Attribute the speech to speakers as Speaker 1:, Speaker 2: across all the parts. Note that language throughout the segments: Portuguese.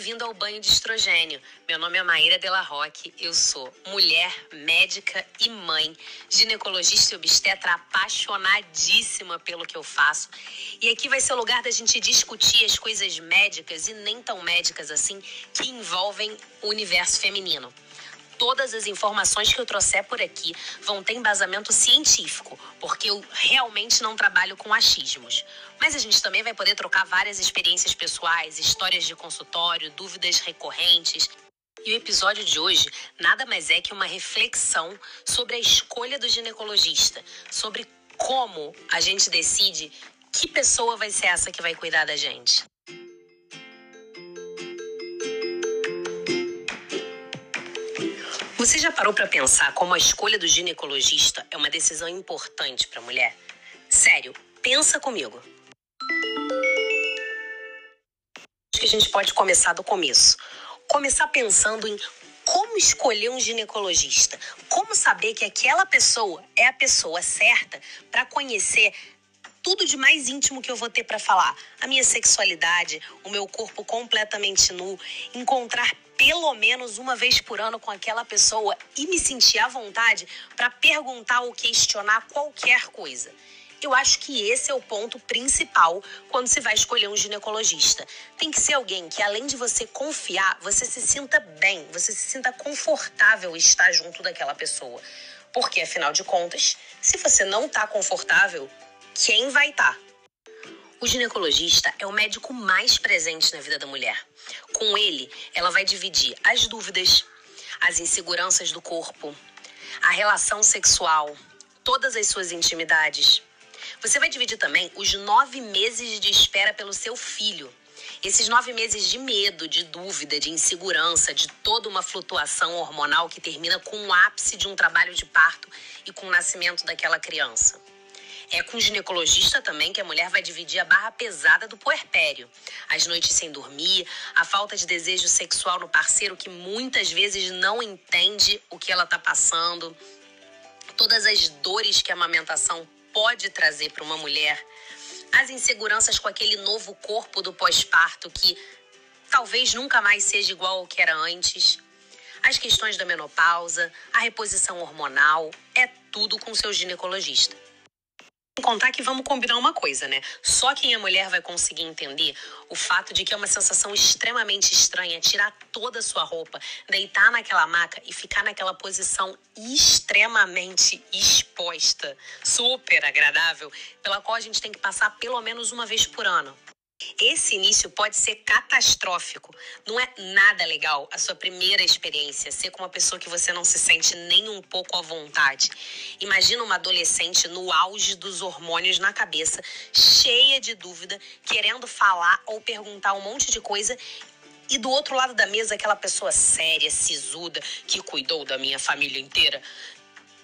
Speaker 1: bem-vindo ao banho de estrogênio. Meu nome é Maíra Della Roque, eu sou mulher, médica e mãe, ginecologista e obstetra apaixonadíssima pelo que eu faço. E aqui vai ser o lugar da gente discutir as coisas médicas e nem tão médicas assim que envolvem o universo feminino todas as informações que eu trouxer por aqui vão ter embasamento científico, porque eu realmente não trabalho com achismos. Mas a gente também vai poder trocar várias experiências pessoais, histórias de consultório, dúvidas recorrentes. E o episódio de hoje nada mais é que uma reflexão sobre a escolha do ginecologista, sobre como a gente decide que pessoa vai ser essa que vai cuidar da gente. Você já parou para pensar como a escolha do ginecologista é uma decisão importante para a mulher? Sério, pensa comigo. Acho que a gente pode começar do começo. Começar pensando em como escolher um ginecologista, como saber que aquela pessoa é a pessoa certa para conhecer tudo de mais íntimo que eu vou ter para falar. A minha sexualidade, o meu corpo completamente nu, encontrar pelo menos uma vez por ano com aquela pessoa e me sentir à vontade para perguntar ou questionar qualquer coisa. Eu acho que esse é o ponto principal quando se vai escolher um ginecologista. Tem que ser alguém que, além de você confiar, você se sinta bem, você se sinta confortável estar junto daquela pessoa. Porque, afinal de contas, se você não está confortável, quem vai estar? Tá? O ginecologista é o médico mais presente na vida da mulher. Com ele, ela vai dividir as dúvidas, as inseguranças do corpo, a relação sexual, todas as suas intimidades. Você vai dividir também os nove meses de espera pelo seu filho. Esses nove meses de medo, de dúvida, de insegurança, de toda uma flutuação hormonal que termina com o ápice de um trabalho de parto e com o nascimento daquela criança. É com o ginecologista também que a mulher vai dividir a barra pesada do puerpério. As noites sem dormir, a falta de desejo sexual no parceiro que muitas vezes não entende o que ela está passando, todas as dores que a amamentação pode trazer para uma mulher, as inseguranças com aquele novo corpo do pós-parto que talvez nunca mais seja igual ao que era antes. As questões da menopausa, a reposição hormonal, é tudo com seu ginecologista contar que vamos combinar uma coisa, né? Só quem é mulher vai conseguir entender o fato de que é uma sensação extremamente estranha tirar toda a sua roupa, deitar naquela maca e ficar naquela posição extremamente exposta, super agradável, pela qual a gente tem que passar pelo menos uma vez por ano. Esse início pode ser catastrófico. Não é nada legal a sua primeira experiência ser com uma pessoa que você não se sente nem um pouco à vontade. Imagina uma adolescente no auge dos hormônios na cabeça, cheia de dúvida, querendo falar ou perguntar um monte de coisa e do outro lado da mesa aquela pessoa séria, sisuda, que cuidou da minha família inteira.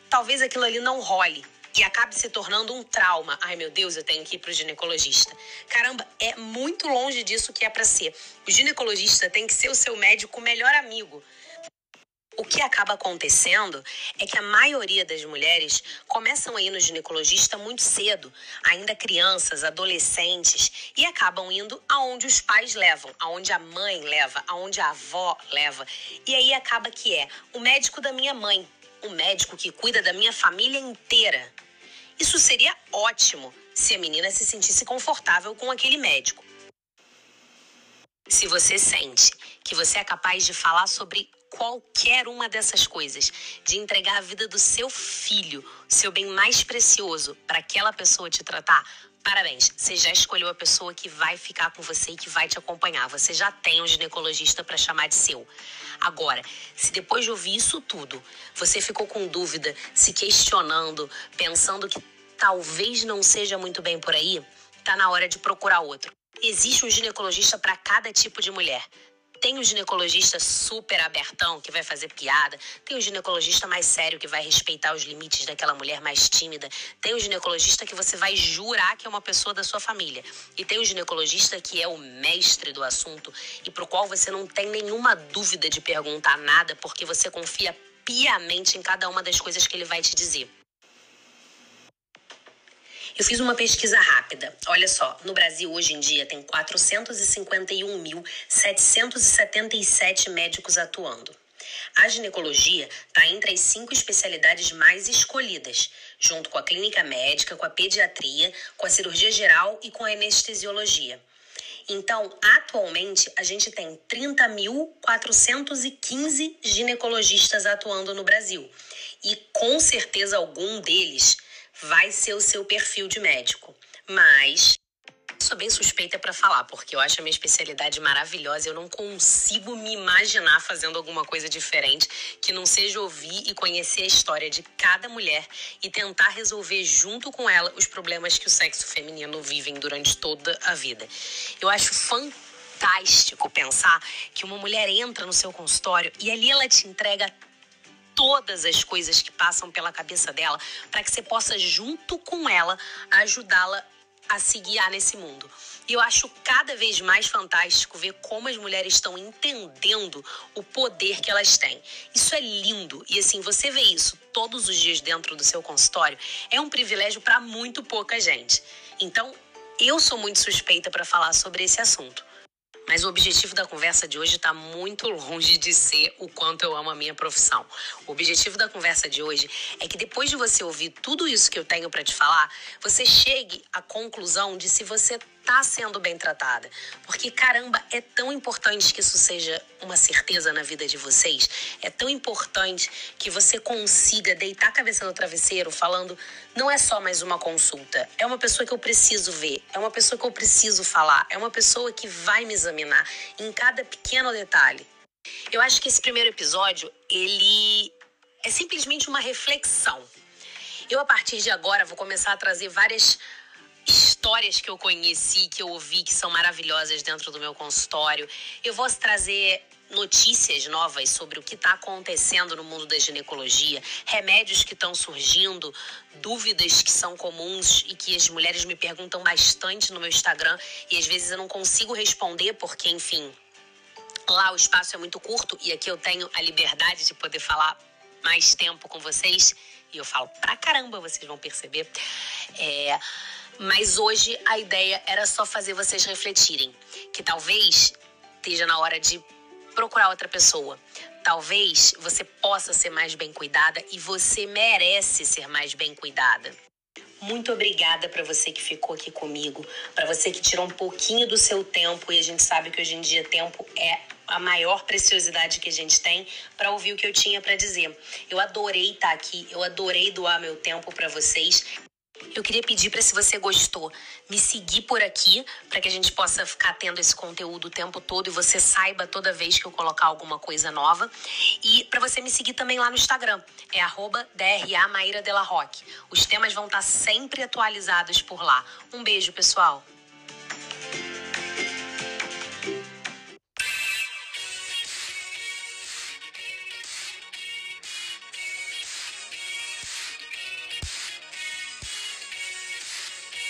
Speaker 1: Talvez aquilo ali não role e acabe se tornando um trauma. Ai, meu Deus, eu tenho que ir pro ginecologista. Caramba, é muito longe disso que é para ser. O ginecologista tem que ser o seu médico melhor amigo. O que acaba acontecendo é que a maioria das mulheres começam a ir no ginecologista muito cedo, ainda crianças, adolescentes, e acabam indo aonde os pais levam, aonde a mãe leva, aonde a avó leva. E aí acaba que é o médico da minha mãe, o médico que cuida da minha família inteira. Isso seria ótimo se a menina se sentisse confortável com aquele médico. Se você sente que você é capaz de falar sobre qualquer uma dessas coisas, de entregar a vida do seu filho, seu bem mais precioso, para aquela pessoa te tratar, parabéns. Você já escolheu a pessoa que vai ficar com você e que vai te acompanhar. Você já tem um ginecologista para chamar de seu. Agora, se depois de ouvir isso tudo, você ficou com dúvida, se questionando, pensando que talvez não seja muito bem por aí, tá na hora de procurar outro. Existe um ginecologista para cada tipo de mulher. Tem o um ginecologista super abertão que vai fazer piada, tem o um ginecologista mais sério que vai respeitar os limites daquela mulher mais tímida, tem o um ginecologista que você vai jurar que é uma pessoa da sua família, e tem o ginecologista que é o mestre do assunto e pro qual você não tem nenhuma dúvida de perguntar nada porque você confia piamente em cada uma das coisas que ele vai te dizer. Eu fiz uma pesquisa rápida. Olha só, no Brasil hoje em dia tem 451.777 médicos atuando. A ginecologia está entre as cinco especialidades mais escolhidas, junto com a clínica médica, com a pediatria, com a cirurgia geral e com a anestesiologia. Então, atualmente, a gente tem 30.415 ginecologistas atuando no Brasil. E com certeza algum deles vai ser o seu perfil de médico. Mas sou bem suspeita para falar, porque eu acho a minha especialidade maravilhosa. Eu não consigo me imaginar fazendo alguma coisa diferente que não seja ouvir e conhecer a história de cada mulher e tentar resolver junto com ela os problemas que o sexo feminino vivem durante toda a vida. Eu acho fantástico pensar que uma mulher entra no seu consultório e ali ela te entrega todas as coisas que passam pela cabeça dela para que você possa junto com ela ajudá-la a se guiar nesse mundo. E eu acho cada vez mais fantástico ver como as mulheres estão entendendo o poder que elas têm. Isso é lindo. E assim, você vê isso todos os dias dentro do seu consultório, é um privilégio para muito pouca gente. Então, eu sou muito suspeita para falar sobre esse assunto. Mas o objetivo da conversa de hoje está muito longe de ser o quanto eu amo a minha profissão. O objetivo da conversa de hoje é que depois de você ouvir tudo isso que eu tenho para te falar, você chegue à conclusão de se você está sendo bem tratada. Porque, caramba, é tão importante que isso seja uma certeza na vida de vocês. É tão importante que você consiga deitar a cabeça no travesseiro falando: não é só mais uma consulta, é uma pessoa que eu preciso ver, é uma pessoa que eu preciso falar, é uma pessoa que vai me examinar em cada pequeno detalhe. Eu acho que esse primeiro episódio, ele é simplesmente uma reflexão. Eu, a partir de agora, vou começar a trazer várias histórias que eu conheci, que eu ouvi, que são maravilhosas dentro do meu consultório. Eu vou trazer notícias novas sobre o que está acontecendo no mundo da ginecologia, remédios que estão surgindo, dúvidas que são comuns e que as mulheres me perguntam bastante no meu Instagram e às vezes eu não consigo responder porque, enfim, lá o espaço é muito curto e aqui eu tenho a liberdade de poder falar mais tempo com vocês e eu falo pra caramba, vocês vão perceber. É mas hoje a ideia era só fazer vocês refletirem que talvez esteja na hora de procurar outra pessoa. Talvez você possa ser mais bem cuidada e você merece ser mais bem cuidada. Muito obrigada para você que ficou aqui comigo, para você que tirou um pouquinho do seu tempo e a gente sabe que hoje em dia tempo é a maior preciosidade que a gente tem para ouvir o que eu tinha para dizer. Eu adorei estar tá aqui, eu adorei doar meu tempo para vocês. Eu queria pedir para se você gostou, me seguir por aqui, para que a gente possa ficar tendo esse conteúdo o tempo todo e você saiba toda vez que eu colocar alguma coisa nova. E para você me seguir também lá no Instagram, é arroba DRA Maíra Della Roque. Os temas vão estar sempre atualizados por lá. Um beijo, pessoal!